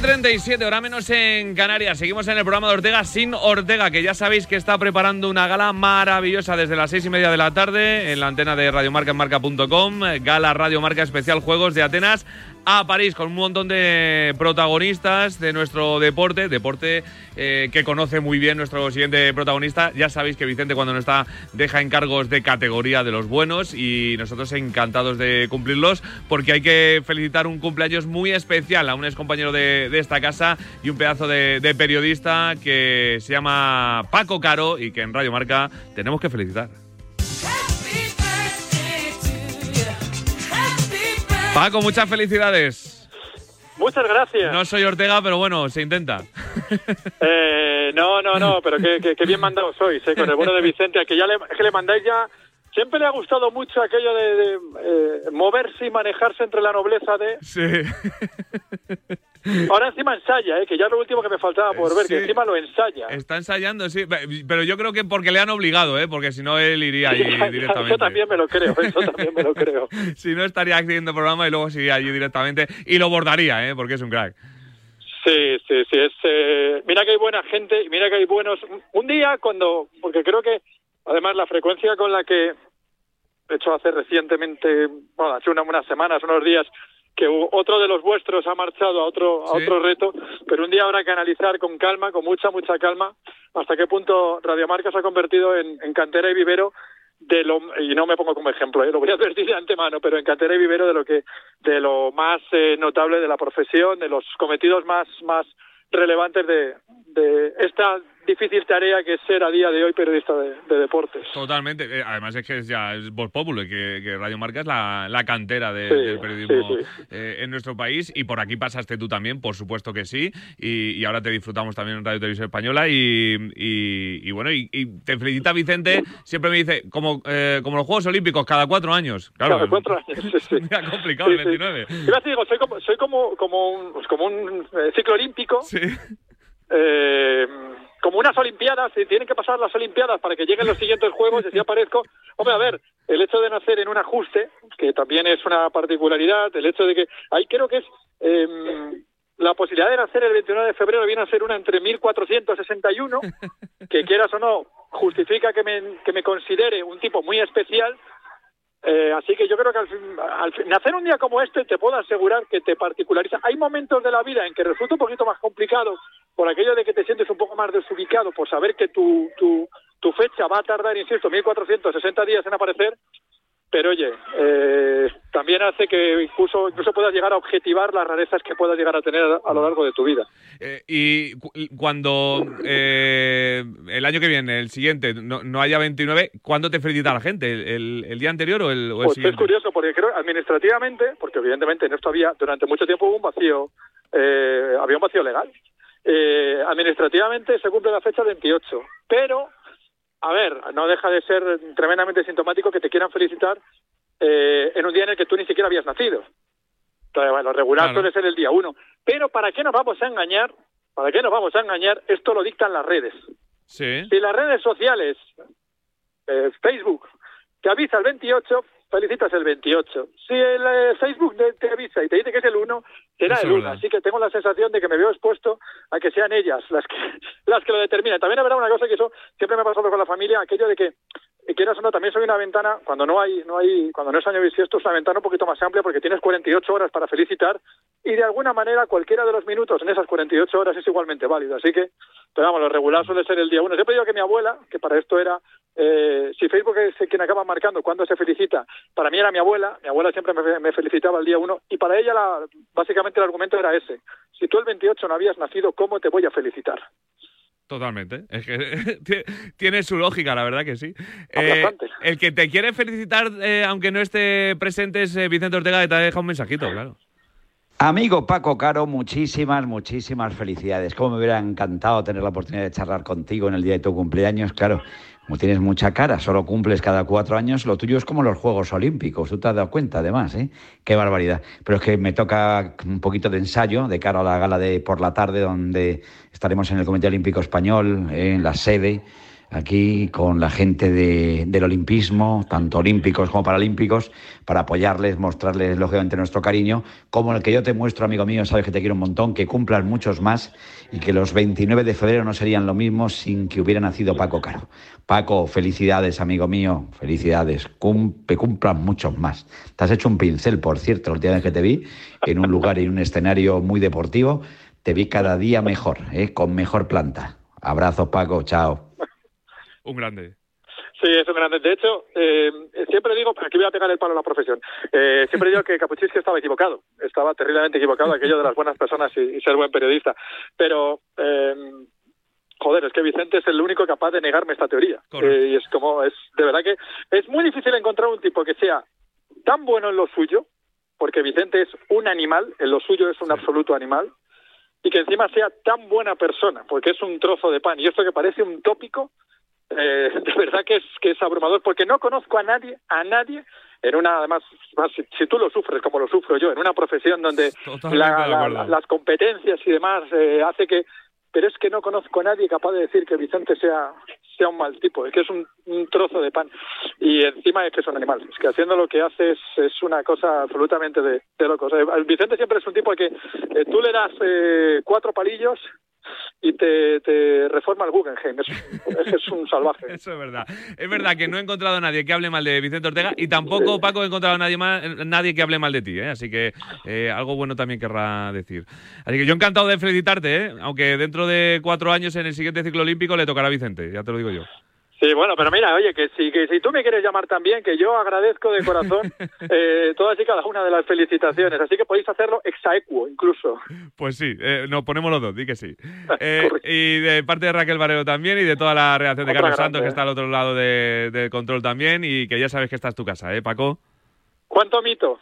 Y 37, hora menos en Canarias. Seguimos en el programa de Ortega sin Ortega, que ya sabéis que está preparando una gala maravillosa desde las seis y media de la tarde en la antena de Radiomarca en marca.com. Gala Radio Marca Especial Juegos de Atenas a París con un montón de protagonistas de nuestro deporte, deporte eh, que conoce muy bien nuestro siguiente protagonista. Ya sabéis que Vicente cuando no está deja encargos de categoría de los buenos y nosotros encantados de cumplirlos porque hay que felicitar un cumpleaños muy especial a un ex compañero de, de esta casa y un pedazo de, de periodista que se llama Paco Caro y que en Radio Marca tenemos que felicitar. Paco, muchas felicidades. Muchas gracias. No soy Ortega, pero bueno, se intenta. Eh, no, no, no, pero qué, qué- qué bien mandado sois, eh, con el bueno de Vicente, que ya le, que le mandáis ya... Siempre le ha gustado mucho aquello de, de, eh, moverse y manejarse entre la nobleza de... Sí. Ahora encima ensaya, eh, que ya es lo último que me faltaba por ver, Sí. que encima lo ensaya. Está ensayando, sí. Pero yo creo que porque le han obligado, ¿eh? Porque si no, él iría allí directamente. Eso también me lo creo, eso también me lo creo. si no, estaría haciendo programa y luego seguiría allí directamente. Y lo bordaría, ¿eh? Porque es un crack. Sí, sí, sí. Es, eh, mira que hay buena gente mira que hay buenos. Un día cuando, porque creo que además la frecuencia con la que, de hecho hace recientemente, bueno, hace una- unas semanas, unos días, que otro de los vuestros ha marchado a otro, a Sí. otro reto, pero un día habrá que analizar con calma, con mucha, mucha calma, hasta qué punto Radiomarca se ha convertido en, en cantera y vivero de lo y no me pongo como ejemplo, ¿eh? lo voy a advertir de antemano, pero en cantera y vivero de lo que de lo más eh, notable de la profesión, de los cometidos más más relevantes de, de esta difícil tarea que es ser a día de hoy periodista de, de deportes. Totalmente. Eh, además es que es ya es Voz Populi, que, que Radio Marca es la, la cantera de- Sí, del periodismo sí, sí. eh, en nuestro país. Y por aquí pasaste tú también, por supuesto que sí. Y, y ahora te disfrutamos también en Radio Televisión Española. Y, y- y bueno, y, te felicita Vicente. Siempre me dice, como, eh, como los Juegos Olímpicos, cada cuatro años. Claro, Cada cuatro años, sí, sí. es complicado el Sí, sí. 29. Yo te digo, soy como, soy como, como un, pues como un eh, ciclo olímpico. Eh, como unas olimpiadas, y tienen que pasar las olimpiadas para que lleguen los siguientes juegos, y así aparezco. Hombre, a ver, el hecho de nacer en un ajuste, que también es una particularidad, el hecho de que ahí creo que es em, la posibilidad de nacer el 29 de febrero viene a ser una entre 1461, que quieras o no, justifica que me, que me considere un tipo muy especial, eh, así que yo creo que al fin, al fin- nacer un día como este te puedo asegurar que te particulariza. Hay momentos de la vida en que resulta un poquito más complicado por aquello de que te sientes un poco más desubicado, por saber que tu, tu, tu fecha va a tardar, insisto, 1460 días en aparecer. Pero oye, eh, también hace que incluso, incluso puedas llegar a objetivar las rarezas que puedas llegar a tener a, a lo largo de tu vida. Eh, y cu- cuando eh, el año que viene, el siguiente, no, no haya 29, ¿cuándo te felicita la gente? ¿El, el- el día anterior o el, o el Pues es curioso, porque creo administrativamente, porque evidentemente en esto había, durante mucho tiempo hubo un vacío, eh, había un vacío legal. Eh, administrativamente se cumple la fecha 28, pero, a ver, no deja de ser tremendamente sintomático que te quieran felicitar eh, en un día en el que tú ni siquiera habías nacido. Entonces, bueno, lo regular Claro. suele ser el día 1. Pero ¿para qué nos vamos a engañar? ¿Para qué nos vamos a engañar? Esto lo dictan las redes. Sí. Si las redes sociales, eh, Facebook, te avisa el 28, felicitas el 28. Si el eh, Facebook te, avisa y te dice que es el 1, será Eso el es 1. verdad. Así que tengo la sensación de que me veo expuesto a que sean ellas las que, las que lo determinen. También habrá una cosa que eso siempre me ha pasado con la familia, aquello de que y quieras o no, también soy una ventana, cuando no hay, no hay, cuando no es año bisiesto, es una ventana un poquito más amplia porque tienes 48 horas para felicitar y de alguna manera cualquiera de los minutos en esas 48 horas es igualmente válido. Así que, pero vamos, lo regular suele ser el día uno. Siempre digo que mi abuela, que para esto era, eh, si Facebook es quien acaba marcando cuándo se felicita, para mí era mi abuela, mi abuela siempre me, me felicitaba el día uno y para ella la, básicamente el argumento era ese. Si tú el 28 no habías nacido, ¿cómo te voy a felicitar? Totalmente. Es que tie- tiene su lógica, la verdad que sí. Eh, el que te quiere felicitar, eh, aunque no esté presente, es eh, Vicente Ortega, que te ha dejado un mensajito, claro. Amigo Paco Caro, muchísimas, muchísimas felicidades. Cómo me hubiera encantado tener la oportunidad de charlar contigo en el día de tu cumpleaños. Claro, como tienes mucha cara, solo cumples cada cuatro años, lo tuyo es como los Juegos Olímpicos. Tú te has dado cuenta, además, ¿eh? Qué barbaridad. Pero es que me toca un poquito de ensayo de cara a la gala de por la tarde, donde estaremos en el Comité Olímpico Español, en la sede aquí con la gente de- del olimpismo, tanto olímpicos como paralímpicos, para apoyarles, mostrarles lógicamente nuestro cariño, como el que yo te muestro, amigo mío, sabes que te quiero un montón, que cumplan muchos más y que los 29 de febrero no serían lo mismo sin que hubiera nacido Paco Caro. Paco, felicidades, amigo mío, felicidades, cumplan muchos más. Te has hecho un pincel, por cierto, la última vez que te vi, en un lugar y en un escenario muy deportivo, te vi cada día mejor, ¿eh? con mejor planta. Abrazos, Paco, chao. Un grande. Sí, es un grande. De hecho, eh, siempre digo, aquí voy a pegar el palo a la profesión, eh, siempre digo que Capuchinsky estaba equivocado, estaba terriblemente equivocado, aquello de las buenas personas y, y ser buen periodista. Pero, eh, joder, es que Vicente es el único capaz de negarme esta teoría. Eh, y es como, es de verdad que es muy difícil encontrar un tipo que sea tan bueno en lo suyo, porque Vicente es un animal, en lo suyo es un absoluto animal, y que encima sea tan buena persona, porque es un trozo de pan. Y esto que parece un tópico, eh, de verdad que es que es abrumador porque no conozco a nadie a nadie en una además más, si, tú lo sufres como lo sufro yo en una profesión donde la- las competencias y demás eh, hace que pero es que no conozco a nadie capaz de decir que Vicente sea sea un mal tipo es que es un, un trozo de pan. Y encima es que es un animal es que haciendo lo que hace es, es una cosa absolutamente de, de locos. Eh, Vicente siempre es un tipo al que eh, tú le das eh, cuatro palillos y te, te reforma el Guggenheim. Es, es, es un salvaje. Eso es verdad. Es verdad que no he encontrado a nadie que hable mal de Vicente Ortega y tampoco, Paco, he encontrado a nadie, mal- nadie que hable mal de ti, ¿eh? Así que eh, algo bueno también querrá decir. Así que yo encantado de felicitarte, ¿eh? Aunque dentro de cuatro años en el siguiente ciclo olímpico le tocará a Vicente, ya te lo digo yo. Sí, bueno, pero mira, oye, que si, que si tú me quieres llamar también, que yo agradezco de corazón eh, todas y cada una de las felicitaciones. Así que podéis hacerlo exaequo, incluso. Pues sí, eh, nos ponemos los dos, di que sí. Eh, y de parte de Raquel Barrero también y de toda la redacción de Otra Carlos grande, Santos, que está al otro lado de- del control también y que ya sabes que esta es tu casa, ¿eh, Paco? ¿Cuánto mito?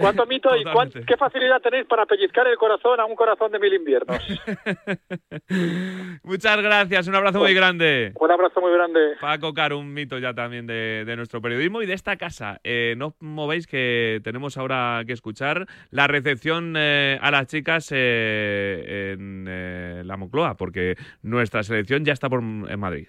¿Cuánto mito y cuán- qué facilidad tenéis para pellizcar el corazón a un corazón de mil inviernos? Muchas gracias, un abrazo muy grande. Un abrazo muy grande. Paco Caro, un mito ya también de, de nuestro periodismo y de esta casa. Eh, no os movéis que tenemos ahora que escuchar la recepción eh, a las chicas eh, en eh, la Moncloa, porque nuestra selección ya está por, en Madrid.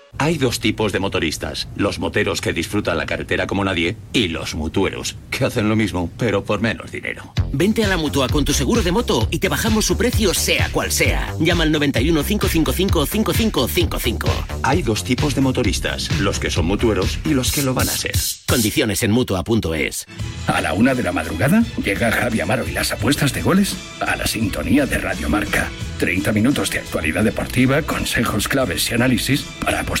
Hay dos tipos de motoristas, los moteros que disfrutan la carretera como nadie y los mutueros, que hacen lo mismo, pero por menos dinero. Vente a la mutua con tu seguro de moto y te bajamos su precio sea cual sea. Llama al 91 555 5555. Hay dos tipos de motoristas, los que son mutueros y los que lo van a ser. Condiciones en mutua.es. A la una de la madrugada llega Javi Amaro y las apuestas de goles a la sintonía de Radio Marca. 30 minutos de actualidad deportiva, consejos claves y análisis para apostar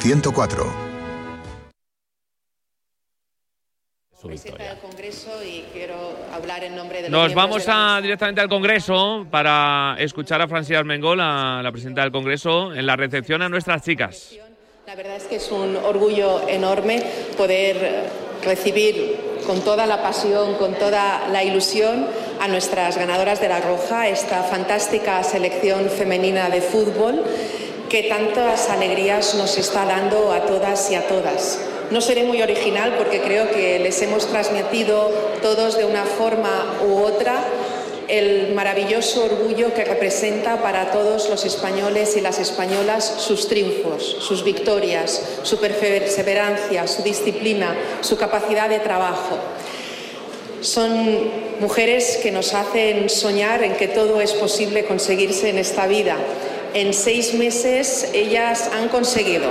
104. victoria. Congreso y quiero hablar en nombre de Nos vamos a, directamente al Congreso para escuchar a Francina Armengol, la, la presidenta del Congreso, en la recepción a nuestras chicas. La verdad es que es un orgullo enorme poder recibir con toda la pasión, con toda la ilusión a nuestras ganadoras de la Roja, esta fantástica selección femenina de fútbol que tantas alegrías nos está dando a todas y a todas. No seré muy original porque creo que les hemos transmitido todos de una forma u otra el maravilloso orgullo que representa para todos los españoles y las españolas sus triunfos, sus victorias, su perseverancia, su disciplina, su capacidad de trabajo. Son mujeres que nos hacen soñar en que todo es posible conseguirse en esta vida. En seis meses ellas han conseguido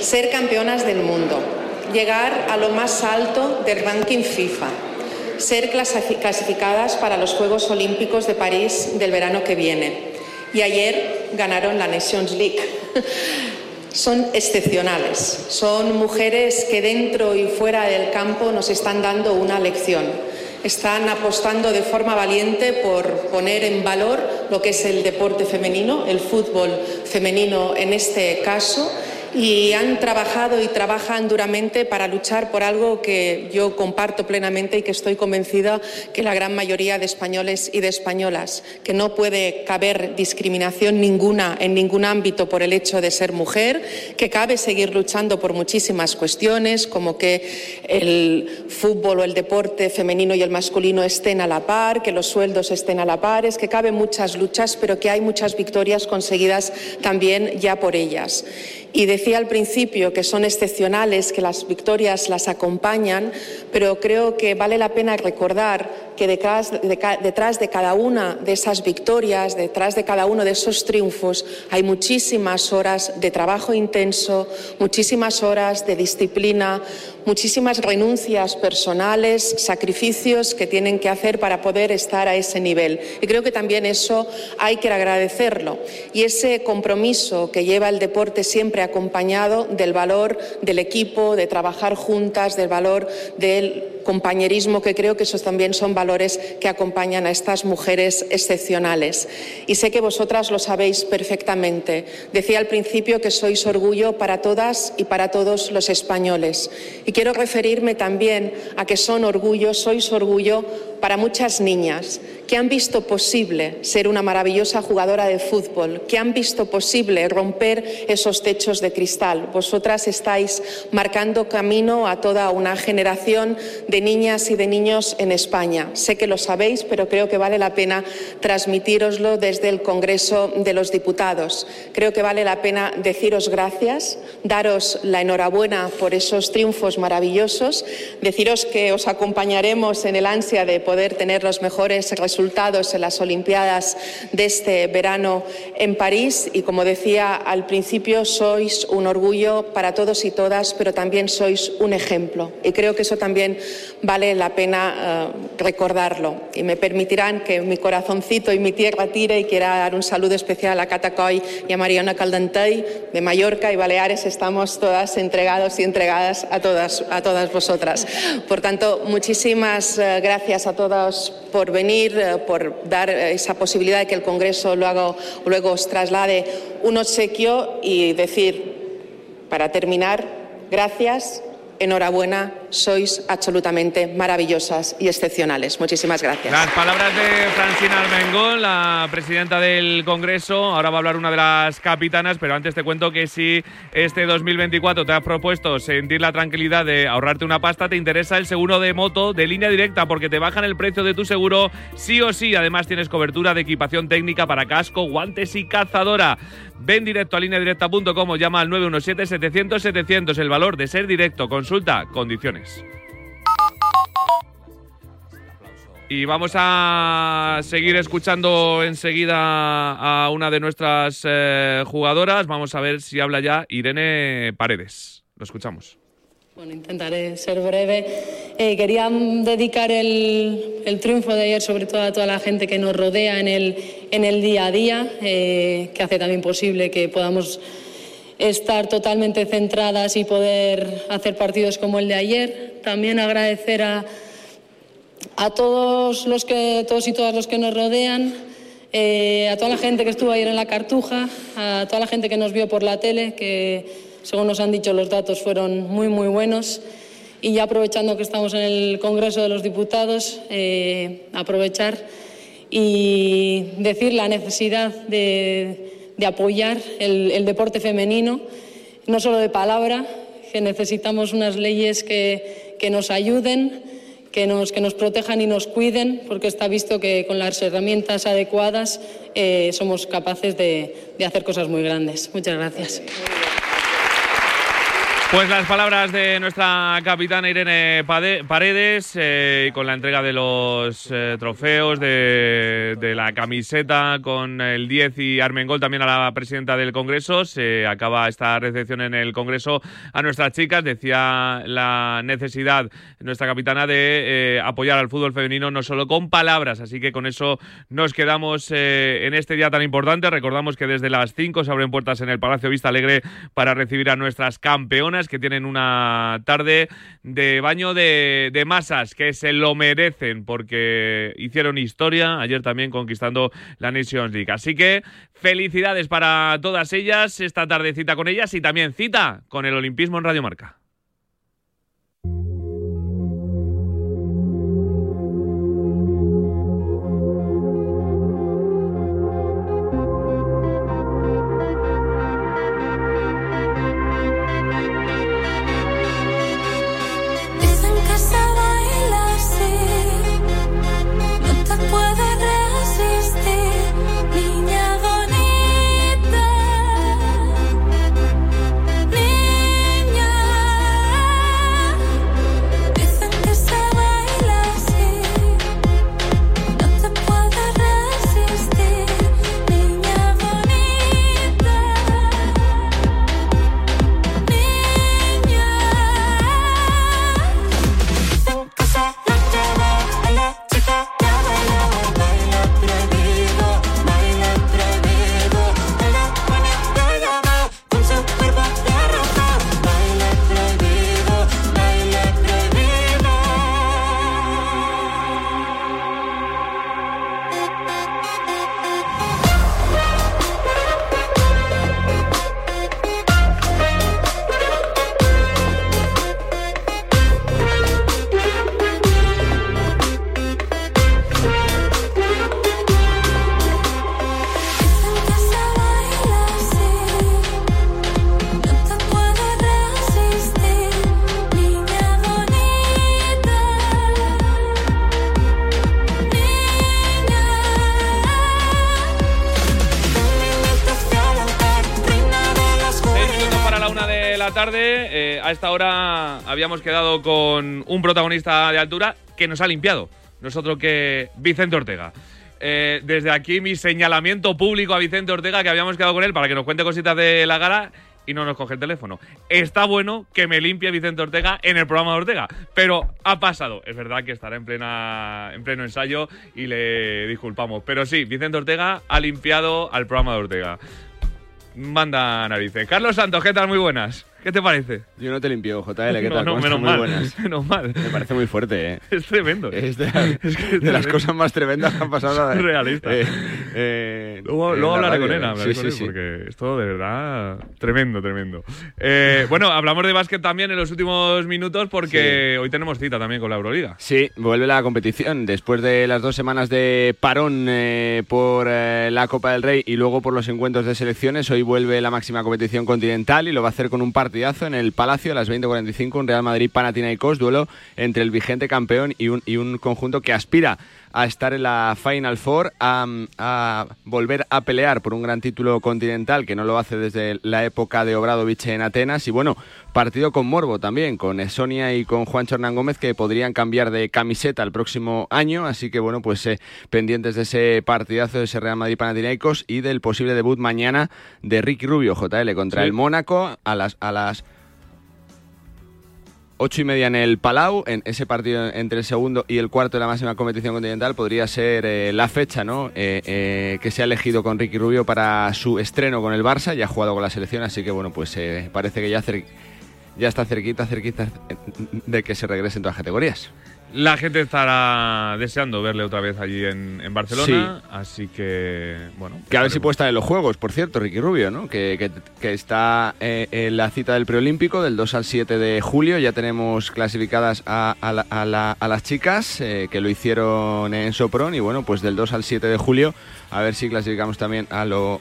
ser campeonas del mundo, llegar a lo más alto del ranking FIFA, ser clasificadas para los Juegos Olímpicos de París del verano que viene. Y ayer ganaron la Nations League. Son excepcionales, son mujeres que dentro y fuera del campo nos están dando una lección. Están apostando de forma valiente por poner en valor lo que es el deporte femenino, el fútbol femenino en este caso, y han trabajado y trabajan duramente para luchar por algo que yo comparto plenamente y que estoy convencida que la gran mayoría de españoles y de españolas, que no puede caber discriminación ninguna en ningún ámbito por el hecho de ser mujer, que cabe seguir luchando por muchísimas cuestiones, como que el fútbol o el deporte femenino y el masculino estén a la par, que los sueldos estén a la par, es que caben muchas luchas, pero que hay muchas victorias conseguidas también ya por ellas. Y decía al principio que son excepcionales, que las victorias las acompañan, pero creo que vale la pena recordar que detrás de, cada una de esas victorias, detrás de cada uno de esos triunfos, hay muchísimas horas de trabajo intenso, muchísimas horas de disciplina, muchísimas renuncias personales, sacrificios que tienen que hacer para poder estar a ese nivel. Y creo que también eso hay que agradecerlo. Y ese compromiso que lleva el deporte siempre acompañado del valor del equipo, de trabajar juntas, del valor del compañerismo, que creo que esos también son valores que acompañan a estas mujeres excepcionales. Y sé que vosotras lo sabéis perfectamente. Decía al principio que sois orgullo para todas y para todos los españoles. Y quiero referirme también a que son orgullo, sois orgullo para muchas niñas que han visto posible ser una maravillosa jugadora de fútbol, que han visto posible romper esos techos de cristal. Vosotras estáis marcando camino a toda una generación de niñas y de niños en España. Sé que lo sabéis, pero creo que vale la pena transmitíroslo desde el Congreso de los Diputados. Creo que vale la pena deciros gracias, daros la enhorabuena por esos triunfos maravillosos, deciros que os acompañaremos en el ansia de poder tener los mejores resultados en las Olimpiadas de este verano en París y, como decía al principio, sois un orgullo para todos y todas, pero también sois un ejemplo. Y creo que eso también vale la pena uh, recordarlo. Y me permitirán que mi corazoncito y mi tierra tire y quiera dar un saludo especial a Catacoy y a Mariana Caldentey de Mallorca y Baleares. Estamos todas entregados y entregadas a todas, a todas vosotras. Por tanto, muchísimas uh, gracias a todos por venir, uh, por dar esa posibilidad de que el Congreso luego, luego os traslade un obsequio y decir, para terminar, gracias enhorabuena, sois absolutamente maravillosas y excepcionales. Muchísimas gracias. Las palabras de Francina Armengol, la presidenta del Congreso. Ahora va a hablar una de las capitanas, pero antes te cuento que si este 2024 te has propuesto sentir la tranquilidad de ahorrarte una pasta, te interesa el seguro de moto de línea directa porque te bajan el precio de tu seguro sí o sí. Además tienes cobertura de equipación técnica para casco, guantes y cazadora. Ven directo a lineadirecta.com o llama al 917-700-700. El valor de ser directo. Consulta condiciones. Y vamos a seguir escuchando enseguida a una de nuestras eh, jugadoras. Vamos a ver si habla ya Irene Paredes. Lo escuchamos. Bueno, intentaré ser breve. Eh, quería dedicar el, el, triunfo de ayer sobre todo a toda la gente que nos rodea en el, en el día a día, eh, que hace también posible que podamos estar totalmente centradas y poder hacer partidos como el de ayer. También agradecer a, a todos los que todos y todas los que nos rodean, eh, a toda la gente que estuvo ayer en la Cartuja, a toda la gente que nos vio por la tele, que según nos han dicho los datos fueron muy muy buenos. Y ya aprovechando que estamos en el Congreso de los Diputados, eh, aprovechar y decir la necesidad de, de apoyar el, deporte femenino, no solo de palabra, que necesitamos unas leyes que, que nos ayuden, que nos, que nos protejan y nos cuiden, porque está visto que con las herramientas adecuadas eh, somos capaces de, de hacer cosas muy grandes. Muchas gracias. Pues las palabras de nuestra capitana Irene Paredes eh, con la entrega de los eh, trofeos, de, de la camiseta con el 10 y Armengol también a la presidenta del Congreso. Se acaba esta recepción en el Congreso a nuestras chicas. Decía la necesidad nuestra capitana de eh, apoyar al fútbol femenino no solo con palabras. Así que con eso nos quedamos eh, en este día tan importante. Recordamos que desde las 5 se abren puertas en el Palacio Vista Alegre para recibir a nuestras campeonas que tienen una tarde de baño de, masas, que se lo merecen porque hicieron historia ayer también conquistando la Nations League. Así que felicidades para todas ellas, esta tarde cita con ellas y también cita con el Olimpismo en Radio Marca. Protagonista de altura que nos ha limpiado. Nosotros que Vicente Ortega. Eh, desde aquí mi señalamiento público a Vicente Ortega que habíamos quedado con él para que nos cuente cositas de la gala y no nos coge el teléfono. Está bueno que me limpie Vicente Ortega en el programa de Ortega, pero ha pasado. Es verdad que estará en plena en pleno ensayo y le disculpamos, pero sí, Vicente Ortega ha limpiado al programa de Ortega. Manda narices. Carlos Santos, ¿qué tal? Muy buenas. ¿Qué te parece? Yo no te limpio, JL, ¿qué No, tal? no, menos Muy mal, buenas. menos mal. Me parece muy fuerte, ¿eh? Es tremendo. Es de, Es que es de las cosas más tremendas que han pasado. eh, Surrealista. eh, eh, Luego, en luego la hablaré con él, hablaré Sí, con sí, él, sí. porque esto de verdad tremendo, tremendo. Eh, bueno, hablamos de básquet también en los últimos minutos porque hoy tenemos cita también con la Euroliga. Sí, vuelve la competición después de las dos semanas de parón eh, por eh, la Copa del Rey y luego por los encuentros de selecciones. Hoy vuelve la máxima competición continental y lo va a hacer con un en el Palacio a las 20.45, un Real Madrid Panathinaikos, duelo entre el vigente campeón y un, y un conjunto que aspira a estar en la Final Four, a, a volver a pelear por un gran título continental que no lo hace desde la época de Obradovich en Atenas. Y bueno, partido con Morbo también, con Sonia y con Juan Hernán Gómez que podrían cambiar de camiseta el próximo año. Así que bueno, pues eh, pendientes de ese partidazo de ese Real Madrid Panathinaikos y del posible debut mañana de Ricky Rubio, JL, contra Sí. el Mónaco a las, a las ocho y media en el Palau, en ese partido entre el segundo y el cuarto de la máxima competición continental, podría ser eh, la fecha ¿no? Eh, eh, que se ha elegido con Ricky Rubio para su estreno con el Barça. Ya ha jugado con la selección, así que bueno, pues parece que ya, ya está cerquita, cerquita de que se regresen todas las categorías. La gente estará deseando verle otra vez allí en, Barcelona, así que, bueno. Que a ver si puede estar en los Juegos, por cierto, Ricky Rubio, ¿no? Que, está eh, en la cita del preolímpico del 2 al 7 de julio. Ya tenemos clasificadas a, las chicas eh, que lo hicieron en Sopron y, bueno, pues del 2 al 7 de julio a ver si clasificamos también a los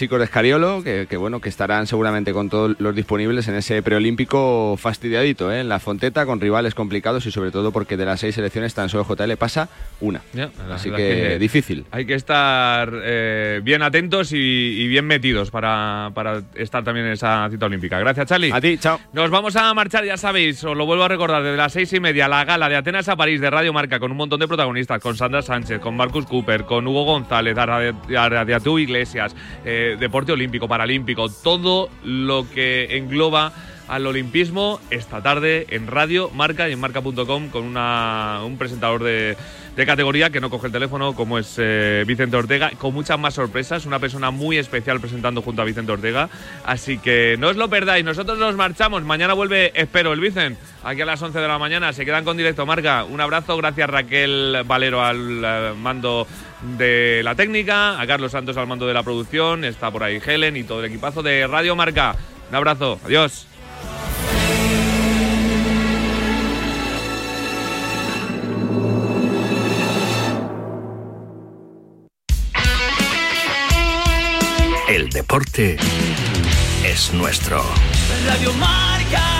chicos de Escariolo, que, bueno, que estarán seguramente con todos los disponibles en ese preolímpico fastidiadito, ¿eh? en la Fonteta, con rivales complicados y sobre todo porque de las seis selecciones tan solo JL pasa una. Así que, difícil. Hay que estar eh, bien atentos y, bien metidos para, estar también en esa cita olímpica. Gracias, Charlie. A ti, chao. Nos vamos a marchar, ya sabéis, os lo vuelvo a recordar, desde las seis y media, la gala de Atenas a París de Radio Marca, con un montón de protagonistas, con Sandra Sánchez, con Marcus Cooper, con Hugo González, Aradiatú Iglesias. Eh, deporte olímpico, paralímpico, todo lo que engloba al olimpismo esta tarde en radio, marca y en marca.com con una, un presentador de, categoría que no coge el teléfono como es eh, Vicente Ortega, con muchas más sorpresas, una persona muy especial presentando junto a Vicente Ortega, así que no os lo perdáis, nosotros nos marchamos, mañana vuelve, espero, el Vicente, aquí a las 11 de la mañana, se quedan con directo marca, un abrazo, gracias Raquel Valero al eh, mando de la técnica, a Carlos Santos al mando de la producción, está por ahí Helen y todo el equipazo de Radio Marca. Un abrazo, adiós. El deporte es nuestro. Radio Marca.